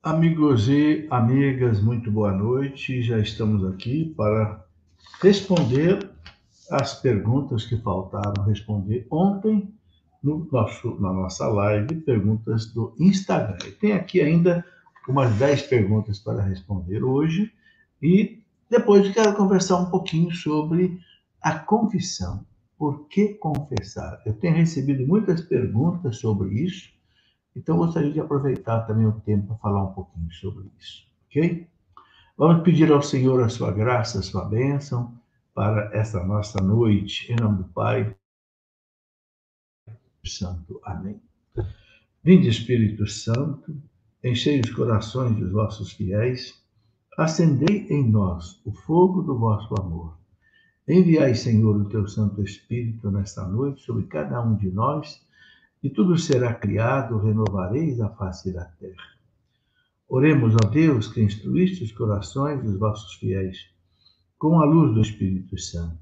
Amigos e amigas, muito boa noite. Já estamos aqui para responder as perguntas que faltaram responder ontem no nosso, na nossa live, perguntas do Instagram. Tem aqui ainda umas 10 perguntas para responder hoje e depois quero conversar um pouquinho sobre a confissão. Por que confessar? Eu tenho recebido muitas perguntas sobre isso então, gostaria de aproveitar também o tempo para falar um pouquinho sobre isso, ok? Vamos pedir ao Senhor a sua graça, a sua bênção para esta nossa noite, em nome do Pai, Santo. Amém. Vinde, Espírito Santo, enchei os corações dos vossos fiéis, acendei em nós o fogo do vosso amor. Enviai, Senhor, o teu Santo Espírito nesta noite sobre cada um de nós e tudo será criado, renovareis a face da terra. Oremos a Deus que instruíste os corações dos vossos fiéis, com a luz do Espírito Santo.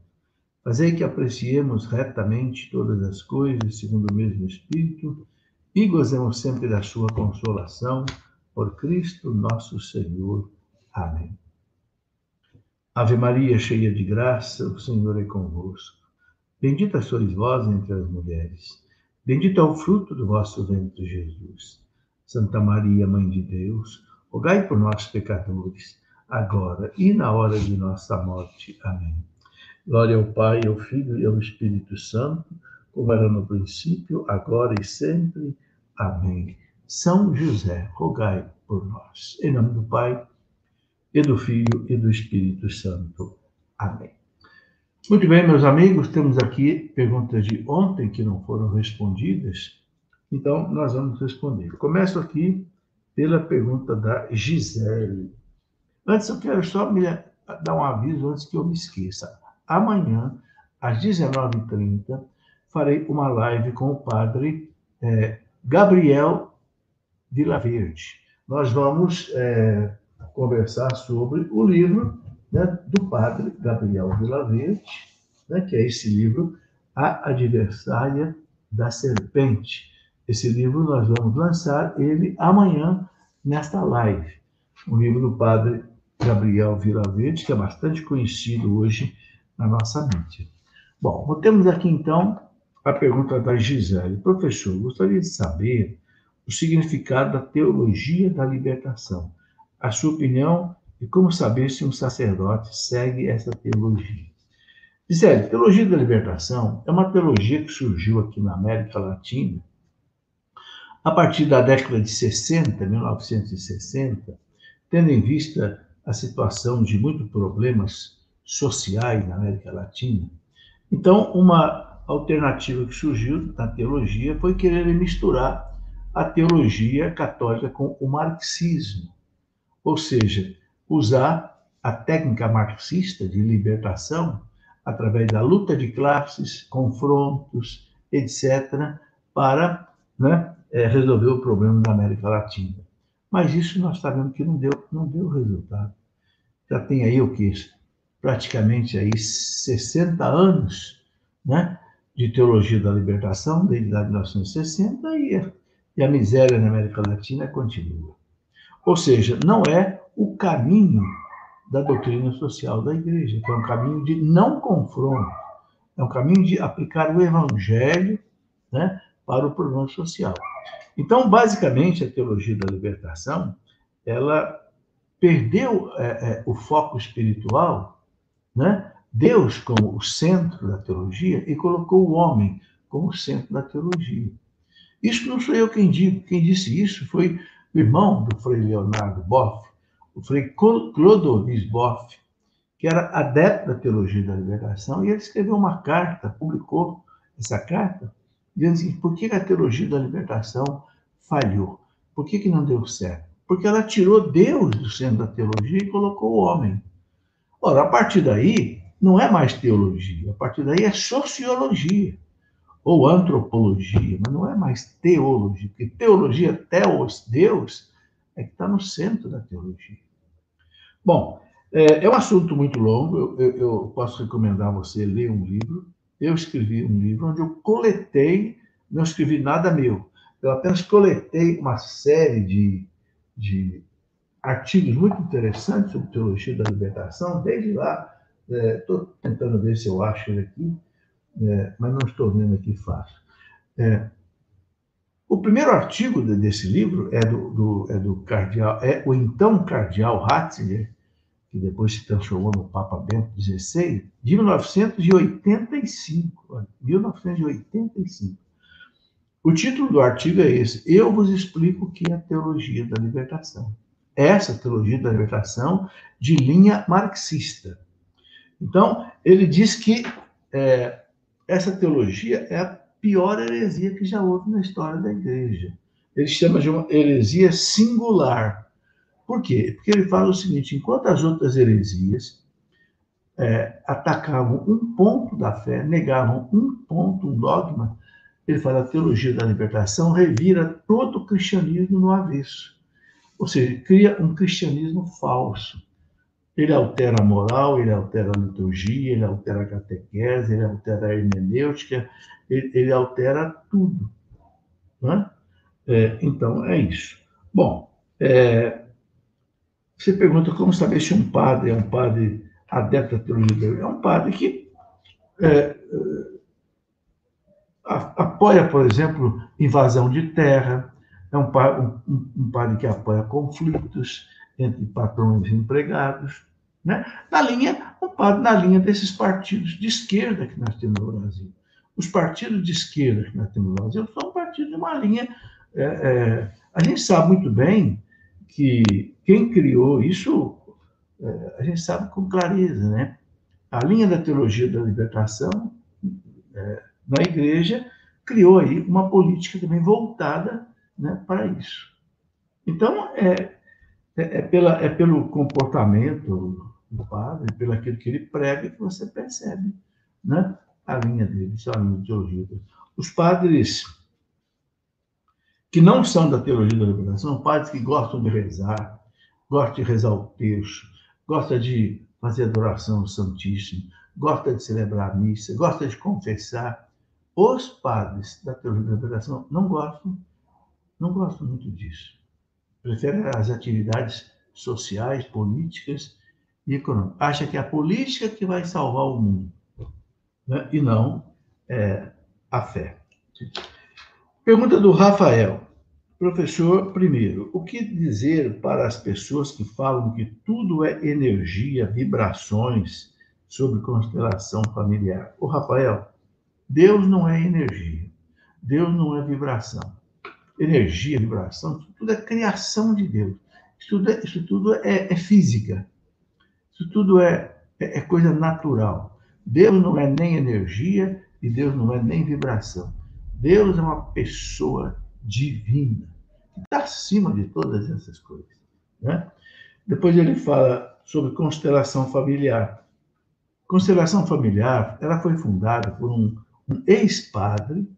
Fazei que apreciemos retamente todas as coisas segundo o mesmo Espírito e gozemos sempre da sua consolação, por Cristo nosso Senhor. Amém. Ave Maria, cheia de graça, o Senhor é convosco. Bendita sois vós entre as mulheres Bendito é o fruto do vosso ventre, Jesus. Santa Maria, Mãe de Deus, rogai por nós, pecadores, agora e na hora de nossa morte. Amém. Glória ao Pai, ao Filho e ao Espírito Santo, como era no princípio, agora e sempre. Amém. São José, rogai por nós. Em nome do Pai, e do Filho e do Espírito Santo. Amém. Muito bem, meus amigos, temos aqui perguntas de ontem que não foram respondidas, então nós vamos responder. Começo aqui pela pergunta da Gisele. Antes, eu quero só me dar um aviso antes que eu me esqueça. Amanhã, às 19h30, farei uma live com o padre é, Gabriel Vilaverde. Nós vamos é, conversar sobre o livro né, do padre Gabriel Vilaverde, né, que é esse livro, A Adversária da Serpente. Esse livro nós vamos lançar ele amanhã nesta live. Um livro do padre Gabriel Vilaverde, que é bastante conhecido hoje na nossa mente. Bom, temos aqui então a pergunta da Gisele. Professor, gostaria de saber o significado da teologia da libertação. A sua opinião e como saber se um sacerdote segue essa teologia? Gisele, teologia da libertação é uma teologia que surgiu aqui na América Latina a partir da década de 60, 1960, tendo em vista a situação de muitos problemas sociais na América Latina. Então, uma alternativa que surgiu na teologia foi querer misturar a teologia católica com o marxismo, ou seja, usar a técnica marxista de libertação através da luta de classes, confrontos, etc., para né, é, resolver o problema da América Latina. Mas isso nós sabemos que não deu, não deu resultado. Já tem aí o que? Praticamente aí 60 anos né, de teologia da libertação, desde lá de 1960, e a, e a miséria na América Latina continua. Ou seja, não é o caminho da doutrina social da igreja, que é um caminho de não confronto, é um caminho de aplicar o evangelho né, para o problema social. Então, basicamente, a teologia da libertação, ela perdeu é, é, o foco espiritual, né? Deus como o centro da teologia e colocou o homem como centro da teologia. Isso não sou eu quem digo, quem disse isso foi o irmão do Frei Leonardo Boff, o Frei Clodovis Boff, que era adepto da teologia da libertação, e ele escreveu uma carta, publicou essa carta, dizendo assim, por que a teologia da libertação falhou? Por que, que não deu certo? Porque ela tirou Deus do centro da teologia e colocou o homem. Ora, a partir daí, não é mais teologia, a partir daí é sociologia ou antropologia, mas não é mais teologia, porque teologia, teos, Deus, é que está no centro da teologia. Bom, é, é um assunto muito longo, eu, eu, eu, posso recomendar a você ler um livro. Eu escrevi um livro onde eu coletei, não escrevi nada meu, eu apenas coletei uma série de, de artigos muito interessantes sobre teologia da libertação, desde lá. Estou é, tentando ver se eu acho ele aqui, é, mas não estou vendo aqui fácil. É, o primeiro artigo desse livro é do, do, é do cardeal, é o então cardeal Ratzinger, que depois se transformou no Papa Bento XVI, de 1985. 1985. O título do artigo é esse: Eu vos explico o que é a teologia da libertação. Essa teologia da libertação de linha marxista. Então, ele diz que é, essa teologia é a pior heresia que já houve na história da igreja. Ele chama de uma heresia singular. Por quê? Porque ele fala o seguinte: enquanto as outras heresias é, atacavam um ponto da fé, negavam um ponto, um dogma, ele fala a teologia da libertação revira todo o cristianismo no avesso. Ou seja, cria um cristianismo falso. Ele altera a moral, ele altera a liturgia, ele altera a catequese, ele altera a hermenêutica, ele, ele altera tudo. Né? É, então, é isso. Bom, é, você pergunta como saber se um padre é um padre adepto à teologia. É um padre que é, é apoia, por exemplo, invasão de terra, é um, um, um padre que apoia conflitos entre patrões e empregados, né? na linha, um padre na linha desses partidos de esquerda que nós temos no Brasil. Os partidos de esquerda que nós temos no Brasil são partidos de uma linha. É, é, a gente sabe muito bem que quem criou isso, é, a gente sabe com clareza, né? A linha da teologia da libertação é, na igreja criou aí uma política também voltada né, para isso. Então, é, é, é, pela, é pelo comportamento do padre, pelo aquilo que ele prega, que você percebe né, a linha dele, a linha de teologia. Os padres que não são da teologia da liberação, são padres que gostam de rezar, gostam de rezar o texto, gostam de fazer adoração ao Santíssimo, gostam de celebrar a missa, gostam de confessar. Os padres da teologia da liberação não gostam, não gostam muito disso. Preferem as atividades sociais, políticas e econômicas. Acha que é a política que vai salvar o mundo né? e não é, a fé. Pergunta do Rafael. Professor, primeiro, o que dizer para as pessoas que falam que tudo é energia, vibrações sobre constelação familiar? O Rafael, Deus não é energia, Deus não é vibração. Energia, vibração, isso tudo é criação de Deus. Isso tudo é, isso tudo é, é física. Isso tudo é, é, é coisa natural. Deus não é nem energia e Deus não é nem vibração. Deus é uma pessoa divina, que está acima de todas essas coisas. Né? Depois ele fala sobre constelação familiar. Constelação familiar, ela foi fundada por um, um ex-padre,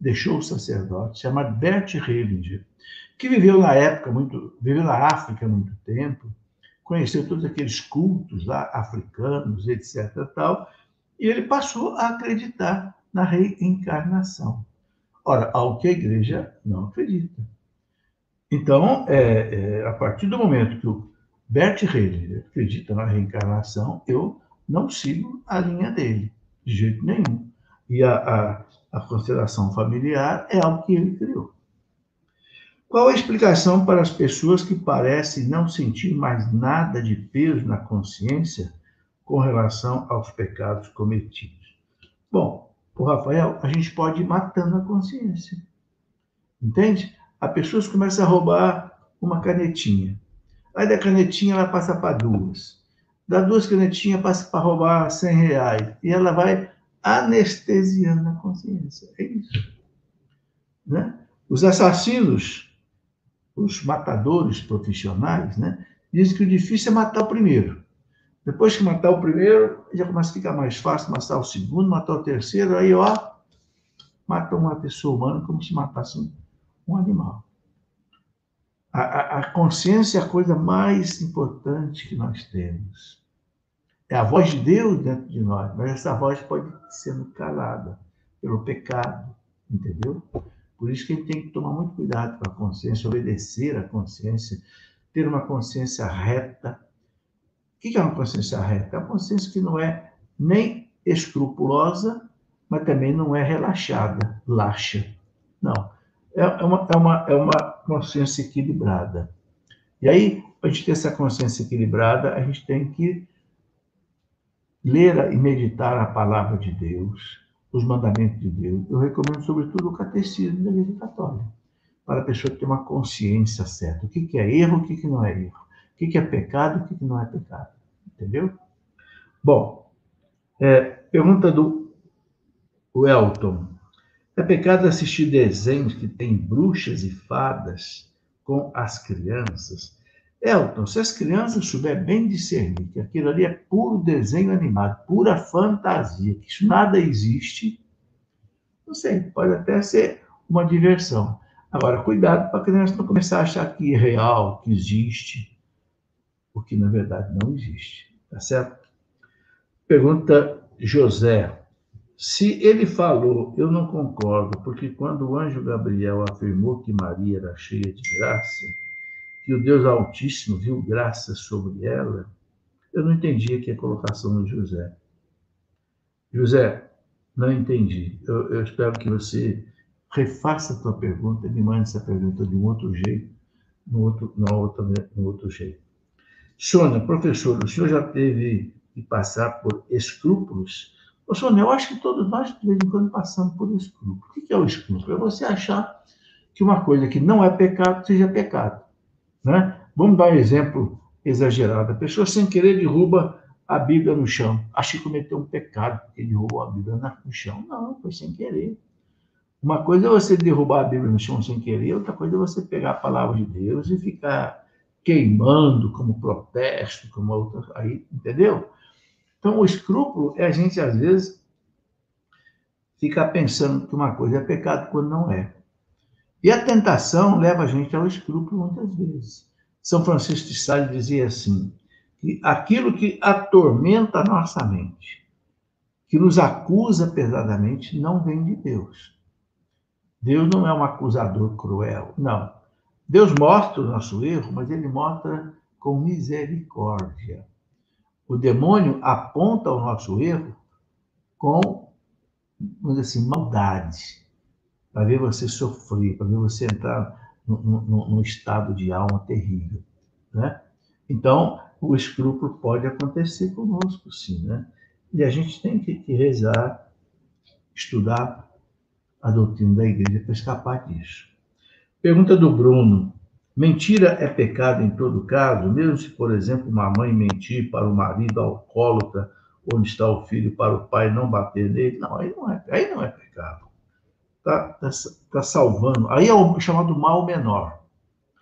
deixou o sacerdote, chamado Bert Hellinger, que viveu na época muito, viveu na África há muito tempo, conheceu todos aqueles cultos lá africanos, etc. Tal, e ele passou a acreditar na reencarnação. Ora, ao que a igreja não acredita. Então, é, é, a partir do momento que o Bert Hellinger acredita na reencarnação, eu não sigo a linha dele, de jeito nenhum. E a, a, a constelação familiar é algo que ele criou. Qual a explicação para as pessoas que parecem não sentir mais nada de peso na consciência com relação aos pecados cometidos. Bom, o Rafael, a gente pode ir matando a consciência. Entende? A pessoa começa a roubar uma canetinha. Aí da canetinha ela passa para duas. Da duas canetinhas passa para roubar 100 reais. E ela vai anestesiando a consciência. É isso. Né? Os assassinos, os matadores profissionais, né, dizem que o difícil é matar o primeiro. Depois que matar o primeiro, já começa a ficar mais fácil matar o segundo, matar o terceiro, aí, ó, mata uma pessoa humana como se matasse um, animal. A, a, a, consciência é a coisa mais importante que nós temos. É a voz de Deus dentro de nós, mas essa voz pode ser calada pelo pecado, entendeu? Por isso que a gente tem que tomar muito cuidado com a consciência, obedecer à consciência, ter uma consciência reta. O que é uma consciência reta? É uma consciência que não é nem escrupulosa, mas também não é relaxada, laxa. Não. É, é uma, é, uma, é uma consciência equilibrada. E aí, para a gente ter essa consciência equilibrada, a gente tem que ler e meditar a palavra de Deus, os mandamentos de Deus. Eu recomendo, sobretudo, o catecismo da Igreja Católica, para a pessoa ter uma consciência certa. O que é erro, o que não é erro. O que é pecado, o que não é pecado. Entendeu? Bom, é, pergunta do Elton. É pecado assistir desenhos que têm bruxas e fadas com as crianças? Elton, se as crianças souberem bem discernir que aquilo ali é puro desenho animado, pura fantasia, que isso nada existe, não sei, pode até ser uma diversão. Agora, cuidado para a criança não começar a achar que é real, que existe, porque na verdade não existe. Tá certo? Pergunta José. Se ele falou, eu não concordo, porque quando o anjo Gabriel afirmou que Maria era cheia de graça, que o Deus Altíssimo viu graça sobre ela, eu não entendi aqui a colocação do José. José, não entendi. Eu, eu espero que você refaça a tua pergunta e me mande essa pergunta de um outro jeito, no outro, no outro, no outro jeito. Sônia, professor, o senhor já teve que passar por escrúpulos Ô, Sônia, eu acho que todos nós, de vez em quando, passamos por escrúpulo. O que é o escrúpulo? É você achar que uma coisa que não é pecado seja pecado. Né? Vamos dar um exemplo exagerado. A pessoa, sem querer, derruba a Bíblia no chão. Acha que cometeu um pecado, porque derrubou a Bíblia no chão. Não, foi sem querer. Uma coisa é você derrubar a Bíblia no chão sem querer, outra coisa é você pegar a palavra de Deus e ficar queimando como protesto, como outra. Aí, entendeu? Então, o escrúpulo é a gente, às vezes, ficar pensando que uma coisa é pecado quando não é. E a tentação leva a gente ao escrúpulo muitas vezes. São Francisco de Sales dizia assim: que aquilo que atormenta a nossa mente, que nos acusa pesadamente, não vem de Deus. Deus não é um acusador cruel, não. Deus mostra o nosso erro, mas ele mostra com misericórdia. O demônio aponta o nosso erro com, vamos dizer assim, maldade, para ver você sofrer, para ver você entrar num estado de alma terrível, né? Então, o escrúpulo pode acontecer conosco, sim, né? E a gente tem que, que rezar, estudar a doutrina da igreja para escapar disso. Pergunta do Bruno. Mentira é pecado em todo caso, mesmo se, por exemplo, uma mãe mentir para o marido alcoólatra, onde está o filho, para o pai não bater nele. Não, aí não é, aí não é pecado. Está tá, tá salvando. Aí é o chamado mal menor.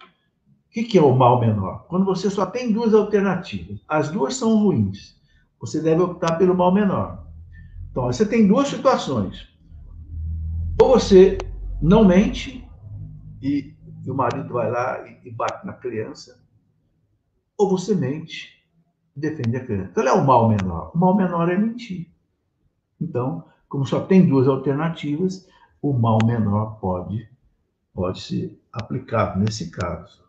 O que, que é o mal menor? Quando você só tem duas alternativas. As duas são ruins. Você deve optar pelo mal menor. Então, você tem duas situações. Ou você não mente e e o marido vai lá e, e bate na criança, ou você mente e defende a criança. Então, é o mal menor. O mal menor é mentir. Então, como só tem duas alternativas, o mal menor pode, pode ser aplicado nesse caso.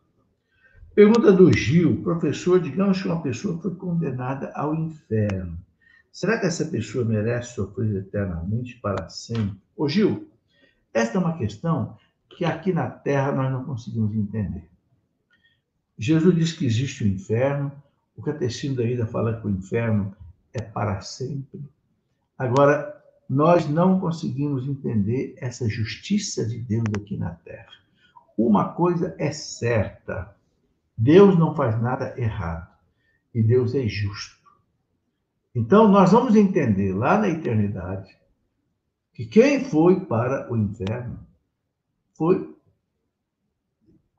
Pergunta do Gil, professor, digamos que uma pessoa foi condenada ao inferno. Será que essa pessoa merece sofrer eternamente para sempre? Ô Gil, esta é uma questão que aqui na Terra nós não conseguimos entender. Jesus diz que existe o inferno, o catecismo da vida fala que o inferno é para sempre. Agora, nós não conseguimos entender essa justiça de Deus aqui na Terra. Uma coisa é certa: Deus não faz nada errado e Deus é justo. Então, nós vamos entender lá na eternidade que quem foi para o inferno foi,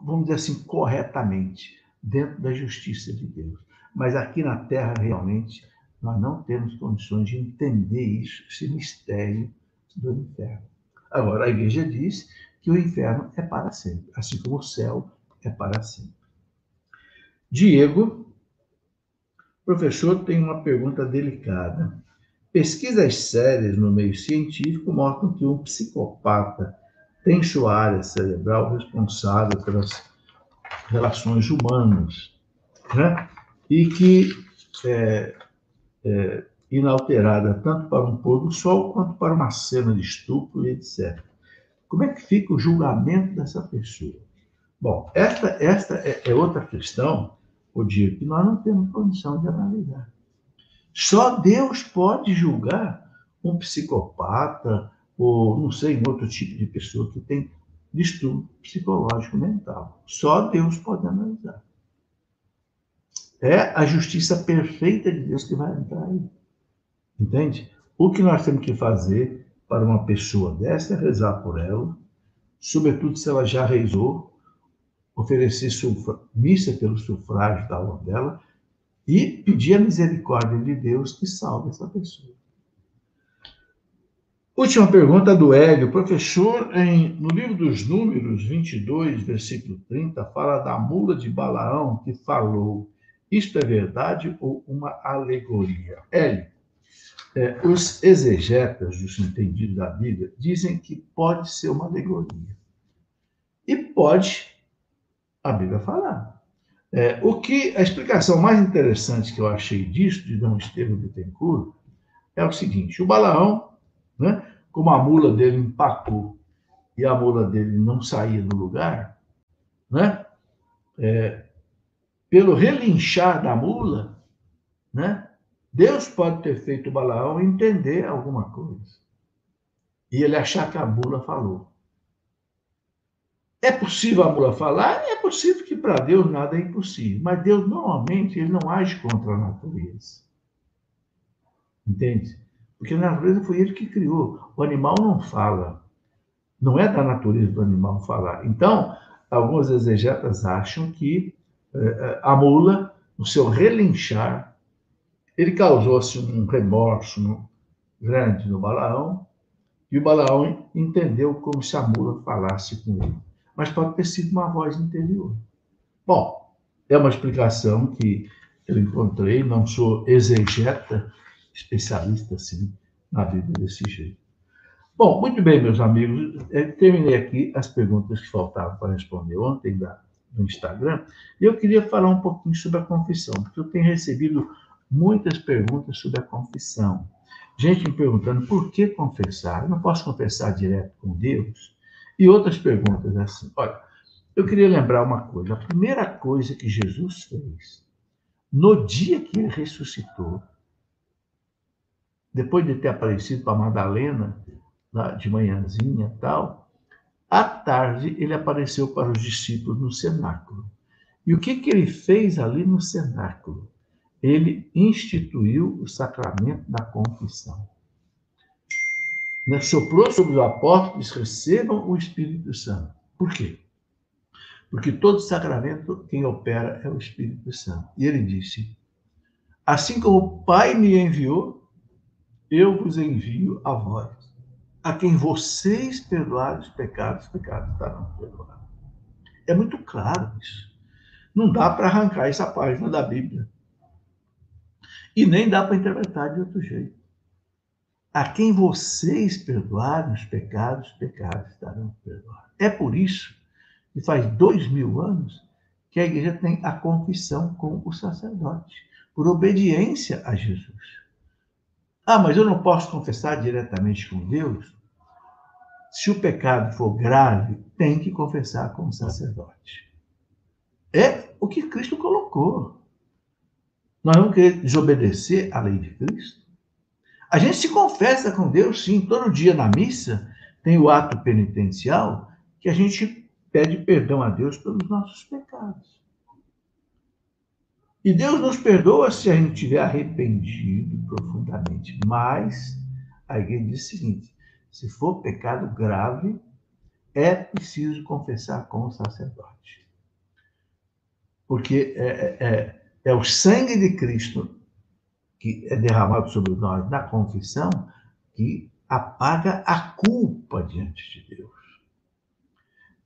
vamos dizer assim, corretamente, dentro da justiça de Deus. Mas aqui na Terra, realmente, nós não temos condições de entender isso, esse mistério do inferno. Agora, a igreja diz que o inferno é para sempre, assim como o céu é para sempre. Diego, professor, tem uma pergunta delicada. Pesquisas sérias no meio científico mostram que um psicopata tem sua área cerebral responsável pelas relações humanas, né? e que é, é, inalterada tanto para um pôr do sol quanto para uma cena de estupro e etc. Como é que fica o julgamento dessa pessoa? Bom, esta, esta é, é outra questão, o dia que nós não temos condição de analisar. Só Deus pode julgar um psicopata ou, não sei, um outro tipo de pessoa que tem distúrbio psicológico mental. Só Deus pode analisar. É a justiça perfeita de Deus que vai entrar aí. Entende? O que nós temos que fazer para uma pessoa dessa é rezar por ela, sobretudo se ela já rezou, oferecer missa pelo sufrágio da alma dela e pedir a misericórdia de Deus que salve essa pessoa. Última pergunta do Hélio. Professor, em, no livro dos Números 22, versículo 30, fala da mula de Balaão que falou. Isto é verdade ou uma alegoria? Hélio, é, os exegetas, os entendidos da Bíblia, dizem que pode ser uma alegoria. E pode a Bíblia falar. É, o que a explicação mais interessante que eu achei disso, de Dom Estevam Bittencourt, é o seguinte: o Balaão, né, como a mula dele empacou e a mula dele não saía do lugar, né, é, pelo relinchar da mula, né, Deus pode ter feito Balaão entender alguma coisa. E ele achar que a mula falou. É possível a mula falar? É possível que para Deus nada é impossível. Mas Deus, normalmente, ele não age contra a natureza. Entende? Porque a natureza foi ele que criou. O animal não fala. Não é da natureza do animal falar. Então, alguns exegetas acham que eh, a mula, no seu relinchar, ele causou-se um remorso grande no Balaão, e o Balaão entendeu como se a mula falasse com ele. Mas pode ter sido uma voz interior. Bom, é uma explicação que eu encontrei, não sou exegeta, especialista assim na vida desse jeito. Bom, muito bem, meus amigos, eu terminei aqui as perguntas que faltavam para responder ontem da, no Instagram, e eu queria falar um pouquinho sobre a confissão, porque eu tenho recebido muitas perguntas sobre a confissão. Gente me perguntando por que confessar? Eu não posso confessar direto com Deus? E outras perguntas assim. Olha, eu queria lembrar uma coisa. A primeira coisa que Jesus fez, no dia que ele ressuscitou, depois de ter aparecido para Madalena, de manhãzinha tal, à tarde ele apareceu para os discípulos no cenáculo. E o que, que ele fez ali no cenáculo? ele instituiu o sacramento da confissão. Soprou sobre os apóstolos, recebam o Espírito Santo. Por quê? Porque todo sacramento, quem opera é o Espírito Santo. E ele disse: Assim como o Pai me enviou, eu vos envio a vós. A quem vocês perdoarem os pecados, os pecados estarão perdoados. É muito claro isso. Não dá para arrancar essa página da Bíblia. E nem dá para interpretar de outro jeito. A quem vocês perdoarem os pecados, os pecados estarão perdoados. É por isso que faz dois mil anos que a igreja tem a confissão com o sacerdote, por obediência a Jesus. Ah, mas eu não posso confessar diretamente com Deus? Se o pecado for grave, tem que confessar com o sacerdote. É o que Cristo colocou. Nós vamos querer desobedecer à lei de Cristo? A gente se confessa com Deus, sim, todo dia na missa tem o ato penitencial que a gente pede perdão a Deus pelos nossos pecados. E Deus nos perdoa se a gente tiver arrependido profundamente. Mas a igreja diz o seguinte: se for pecado grave, é preciso confessar com o sacerdote. Porque é, é, é é o sangue de Cristo que é derramado sobre nós na confissão que apaga a culpa diante de Deus.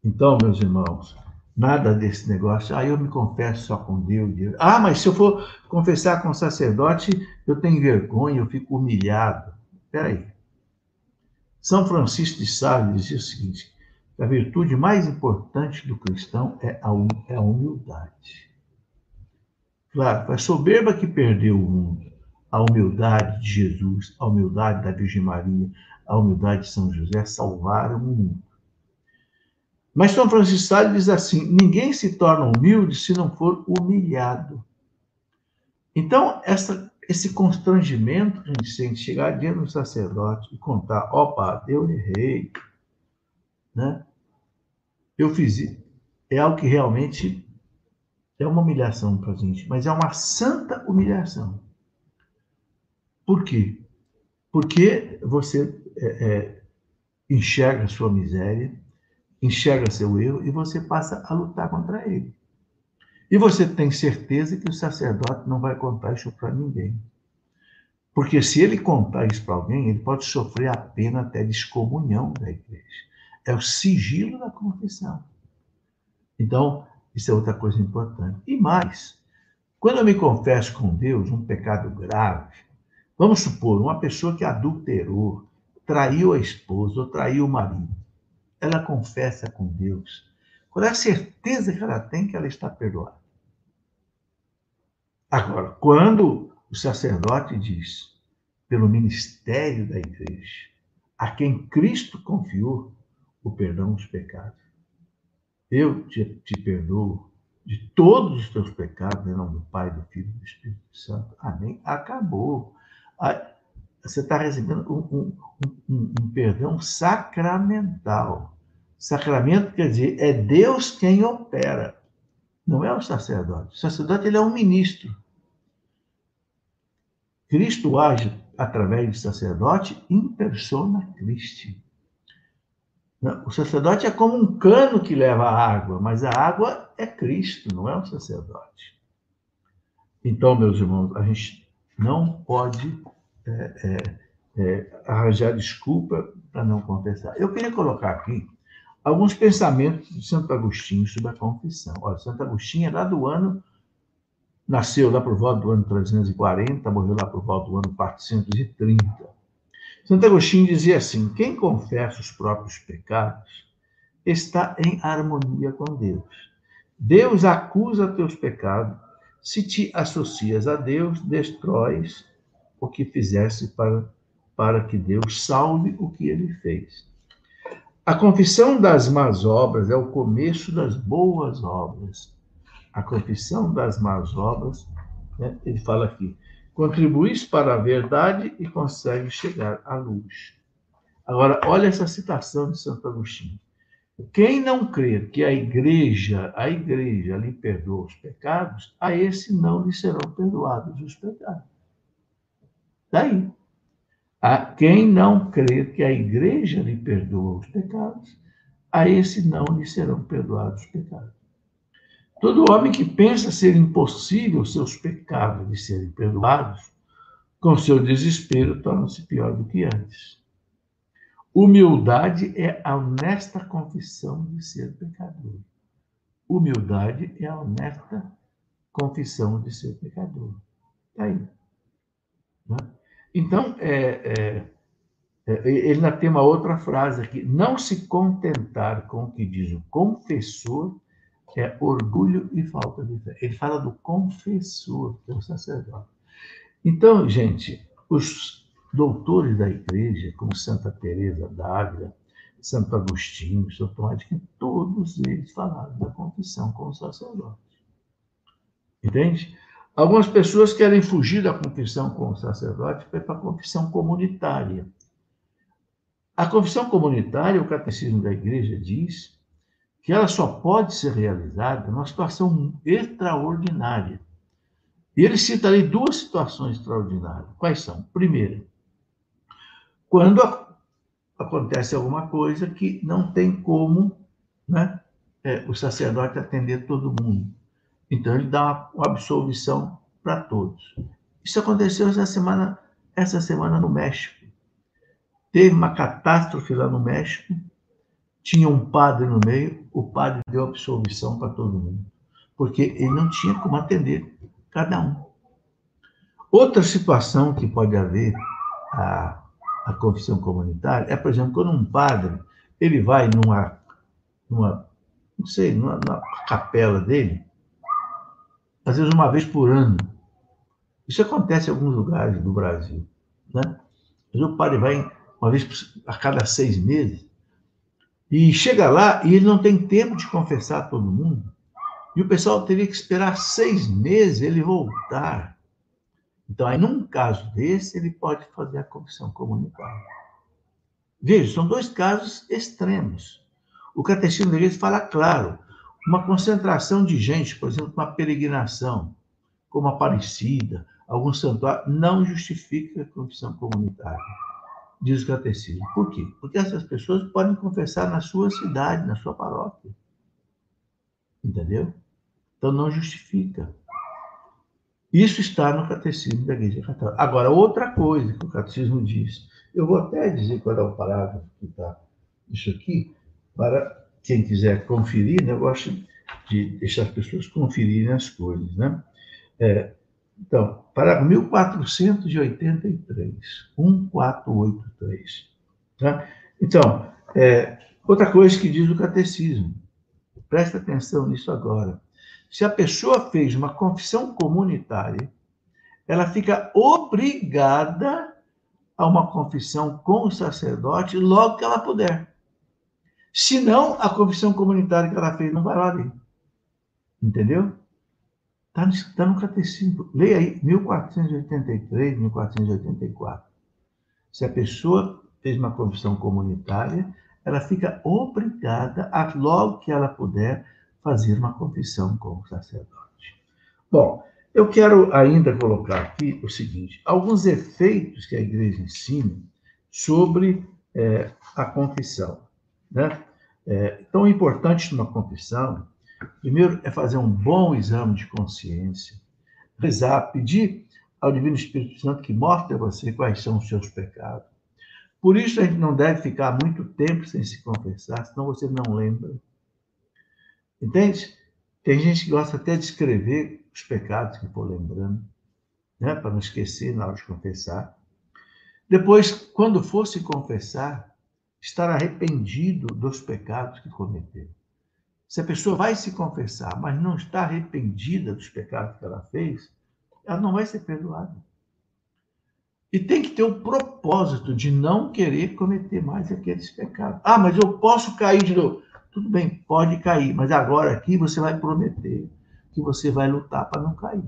Então, meus irmãos, nada desse negócio, ah, eu me confesso só com Deus. Ah, mas se eu for confessar com o sacerdote, eu tenho vergonha, eu fico humilhado. Espera aí. São Francisco de Sales dizia o seguinte: a virtude mais importante do cristão é a, é a humildade. Claro, foi a soberba que perdeu o mundo. A humildade de Jesus, a humildade da Virgem Maria, a humildade de São José salvaram o mundo. Mas São Francisco Sales diz assim: ninguém se torna humilde se não for humilhado. Então, essa, esse constrangimento que a gente sente, chegar diante do sacerdote e contar: padre, eu errei, né? Eu fiz. É algo que realmente é uma humilhação para a gente, mas é uma santa humilhação. Por quê? Porque você é, é, enxerga a sua miséria, enxerga seu erro e você passa a lutar contra ele. E você tem certeza que o sacerdote não vai contar isso para ninguém. Porque se ele contar isso para alguém, ele pode sofrer a pena até de excomunhão da igreja. É o sigilo da confissão. Então, isso é outra coisa importante. E mais, quando eu me confesso com Deus um pecado grave, vamos supor, uma pessoa que adulterou, traiu a esposa ou traiu o marido, ela confessa com Deus. Qual é a certeza que ela tem que ela está perdoada? Agora, quando o sacerdote diz, pelo ministério da igreja, a quem Cristo confiou o perdão dos pecados, eu te, te perdoo de todos os teus pecados, em nome do Pai, do Filho e do Espírito Santo. Amém. Acabou. Você está recebendo um, um, um, um, perdão sacramental. Sacramento quer dizer, é Deus quem opera, não é o sacerdote. O sacerdote ele é um ministro. Cristo age através do sacerdote in persona Christi. O sacerdote é como um cano que leva a água, mas a água é Cristo, não é o sacerdote. Então, meus irmãos, a gente não pode é, é, é, arranjar desculpa para não confessar. Eu queria colocar aqui alguns pensamentos de Santo Agostinho sobre a confissão. Olha, Santo Agostinho é lá do ano, nasceu lá por volta do ano 340, morreu lá por volta do ano 430. Santo Agostinho dizia assim: quem confessa os próprios pecados está em harmonia com Deus. Deus acusa teus pecados. Se te associas a Deus, destróis o que fizesse para, para que Deus salve o que ele fez. A confissão das más obras é o começo das boas obras. A confissão das más obras, né, ele fala aqui, contribuis para a verdade e consegue chegar à luz. Agora, olha essa citação de Santo Agostinho. Quem não crer que a igreja, a igreja lhe perdoa os pecados, a esse não lhe serão perdoados os pecados. Daí. A quem não crer que a igreja lhe perdoa os pecados, a esse não lhe serão perdoados os pecados. Todo homem que pensa ser impossível seus pecados de serem perdoados, com seu desespero torna-se pior do que antes. Humildade é a honesta confissão de ser pecador. Humildade é a honesta confissão de ser pecador. Está aí. Né? Então, é, é, é, ele ainda tem uma outra frase aqui: não se contentar com o que diz o confessor é orgulho e falta de fé. Ele fala do confessor, que é o sacerdote. Então, gente, os doutores da igreja, como Santa Teresa d'Ávila, Santo Agostinho, São Tomás Aquino, todos eles falaram da confissão com o sacerdote. Entende? Algumas pessoas querem fugir da confissão com o sacerdote para a confissão comunitária. A confissão comunitária, o catecismo da igreja diz que ela só pode ser realizada numa situação extraordinária. E ele cita ali duas situações extraordinárias. Quais são? Primeiro, quando acontece alguma coisa que não tem como né, é, o sacerdote atender todo mundo. Então, ele dá uma, absolvição para todos. Isso aconteceu essa semana, essa semana no México. Teve uma catástrofe lá no México tinha um padre no meio, o padre deu absolvição para todo mundo, porque ele não tinha como atender cada um. Outra situação que pode haver a, a confissão comunitária é, por exemplo, quando um padre ele vai numa, numa, não sei, numa, numa capela dele, às vezes uma vez por ano. Isso acontece em alguns lugares do Brasil. Né? Mas o padre vai uma vez a cada seis meses e chega lá e ele não tem tempo de confessar todo mundo. E o pessoal teria que esperar seis meses ele voltar. Então, aí, num caso desse, ele pode fazer a confissão comunitária. Veja, são dois casos extremos. O Catecismo da Igreja fala claro, uma concentração de gente, por exemplo, uma peregrinação, como Aparecida, algum santuário, não justifica a confissão comunitária, diz o Catecismo. Por quê? Porque essas pessoas podem confessar na sua cidade, na sua paróquia. Entendeu? Então não justifica. Isso está no Catecismo da Igreja Católica. Agora, outra coisa que o Catecismo diz, eu vou até dizer qual é o parágrafo que está isso aqui, para quem quiser conferir, né? eu gosto de deixar as pessoas conferirem as coisas. Né? É, então, parágrafo 1483, 1483. Tá? Então, é, outra coisa que diz o Catecismo, presta atenção nisso agora. Se a pessoa fez uma confissão comunitária, ela fica obrigada a uma confissão com o sacerdote logo que ela puder. Senão, a confissão comunitária que ela fez não vai lá dentro. Entendeu? Está no, tá no catecismo. Leia aí, 1483, 1484. Se a pessoa fez uma confissão comunitária, ela fica obrigada, a, logo que ela puder, fazer uma confissão com o sacerdote. Bom, eu quero ainda colocar aqui o seguinte: alguns efeitos que a igreja ensina sobre é, a confissão. Né? É, tão importante numa confissão, primeiro é fazer um bom exame de consciência, rezar, pedir ao Divino Espírito Santo que mostre a você quais são os seus pecados. Por isso a gente não deve ficar muito tempo sem se confessar, senão você não lembra. Entende? Tem gente que gosta até de escrever os pecados que for lembrando, né? para não esquecer na hora de confessar. Depois, quando for se confessar, estar arrependido dos pecados que cometeu. Se a pessoa vai se confessar, mas não está arrependida dos pecados que ela fez, ela não vai ser perdoada. E tem que ter o propósito de não querer cometer mais aqueles pecados. Ah, mas eu posso cair de novo. Tudo bem, pode cair, mas agora aqui você vai prometer que você vai lutar para não cair.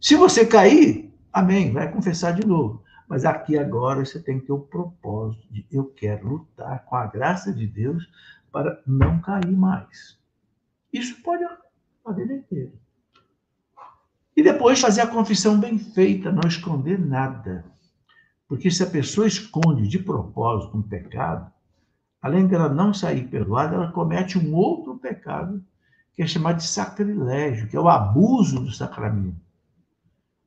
Se você cair, amém, vai confessar de novo. Mas aqui agora você tem que ter o propósito de eu quero lutar com a graça de Deus para não cair mais. Isso pode a vida inteira. E depois fazer a confissão bem feita, não esconder nada. Porque se a pessoa esconde de propósito um pecado, além dela não sair perdoada, ela comete um outro pecado, que é chamado de sacrilégio, que é o abuso do sacramento.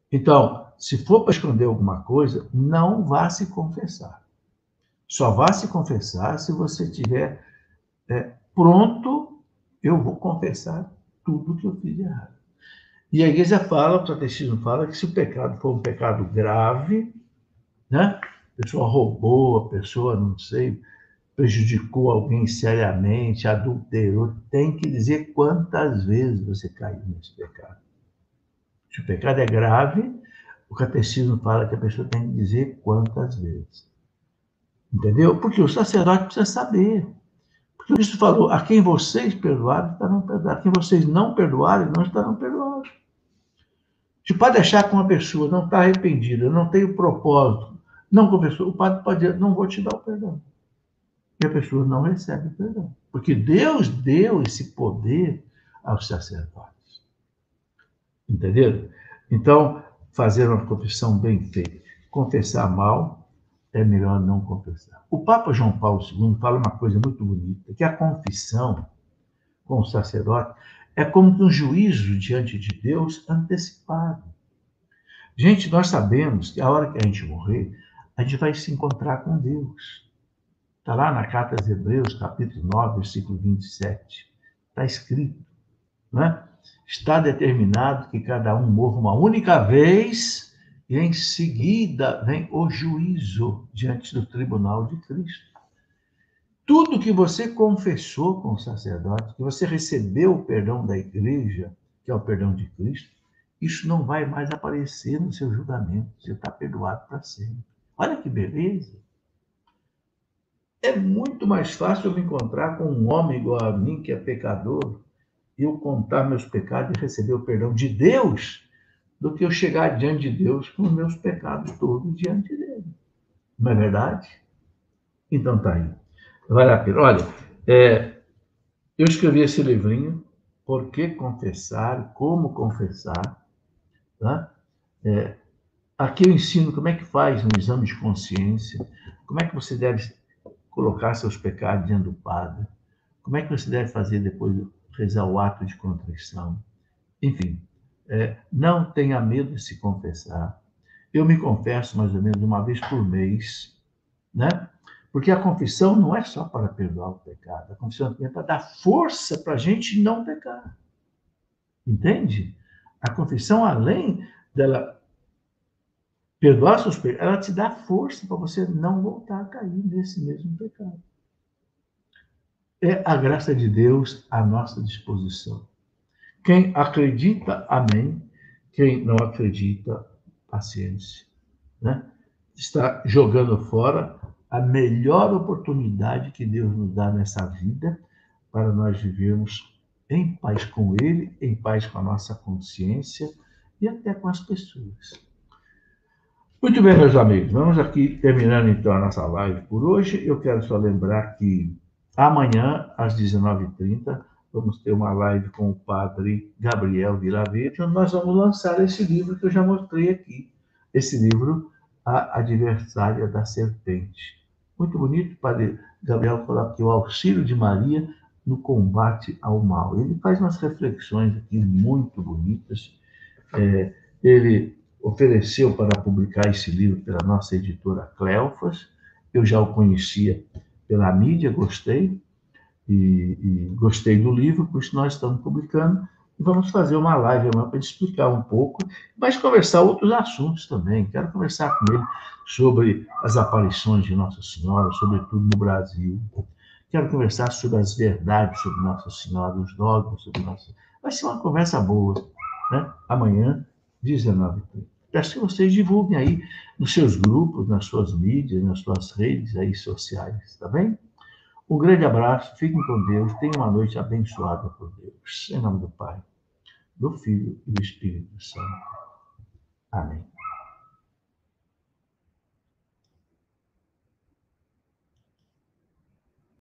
Então, se for para esconder alguma coisa, não vá se confessar. Só vá se confessar se você estiver é, pronto, eu vou confessar tudo que eu fiz de errado. E a igreja fala, o catecismo fala, que se o pecado for um pecado grave, né? A pessoa roubou, a pessoa, não sei, prejudicou alguém seriamente, adulterou, tem que dizer quantas vezes você caiu nesse pecado. Se o pecado é grave, o catecismo fala que a pessoa tem que dizer quantas vezes. Entendeu? Porque o sacerdote precisa saber. Porque Cristo falou: a quem vocês perdoarem, estarão perdoados. A quem vocês não perdoarem, não estarão perdoados. Se o padre achar que uma pessoa não está arrependida, não tem o propósito, não confessou, o padre pode dizer: não vou te dar o perdão e a pessoa não recebe perdão. Porque Deus deu esse poder aos sacerdotes. Entenderam? Então, fazer uma confissão bem feita. Confessar mal é melhor não confessar. O Papa João Paulo II fala uma coisa muito bonita, que a confissão com o sacerdote é como um juízo diante de Deus antecipado. Gente, nós sabemos que a hora que a gente morrer, a gente vai se encontrar com Deus. Está lá na Carta aos Hebreus, capítulo 9, versículo 27. Está escrito, né? Está determinado que cada um morra uma única vez e em seguida vem o juízo diante do tribunal de Cristo. tudo que você confessou com o sacerdote, que você recebeu o perdão da igreja, que é o perdão de Cristo, isso não vai mais aparecer no seu julgamento. Você está perdoado para sempre. Olha que beleza! É muito mais fácil eu me encontrar com um homem igual a mim, que é pecador, eu contar meus pecados e receber o perdão de Deus, do que eu chegar diante de Deus com os meus pecados todos diante dele. Não é verdade? Então tá aí. Vale a pena. Olha, é, eu escrevi esse livrinho, Por que Confessar, Como Confessar. Tá? É, aqui eu ensino como é que faz um exame de consciência, como é que você deve colocar seus pecados diante do Padre, como é que você deve fazer depois de rezar o ato de contrição. Enfim, é, não tenha medo de se confessar. Eu me confesso mais ou menos uma vez por mês, né? Porque a confissão não é só para perdoar o pecado, a confissão é para dar força para a gente não pecar. Entende? A confissão, além dela perdoar seus pecados, ela te dá força para você não voltar a cair nesse mesmo pecado. É a graça de Deus à nossa disposição. Quem acredita, amém. Quem não acredita, paciência. Né? Está jogando fora a melhor oportunidade que Deus nos dá nessa vida para nós vivermos em paz com Ele, em paz com a nossa consciência e até com as pessoas. Muito bem, meus amigos, vamos aqui terminando então a nossa live por hoje. Eu quero só lembrar que amanhã, às 19h30, vamos ter uma live com o padre Gabriel Vilaverde, onde nós vamos lançar esse livro que eu já mostrei aqui. Esse livro, A Adversária da Serpente. Muito bonito, o padre Gabriel coloca aqui o auxílio de Maria no combate ao mal. Ele faz umas reflexões aqui muito bonitas. É, ele ofereceu para publicar esse livro pela nossa editora Cleofas. Eu já o conhecia pela mídia, gostei, e, e, gostei do livro, por isso nós estamos publicando. E vamos fazer uma live amanhã para explicar um pouco, mas conversar outros assuntos também. Quero conversar com ele sobre as aparições de Nossa Senhora, sobretudo no Brasil. Quero conversar sobre as verdades sobre Nossa Senhora, os dogmas sobre Nossa Senhora. Vai ser uma conversa boa, né? Amanhã, 19h30. Peço que vocês divulguem aí nos seus grupos, nas suas mídias, nas suas redes aí sociais, tá bem? Um grande abraço, fiquem com Deus, tenham uma noite abençoada por Deus. Em nome do Pai, do Filho e do Espírito Santo. Amém.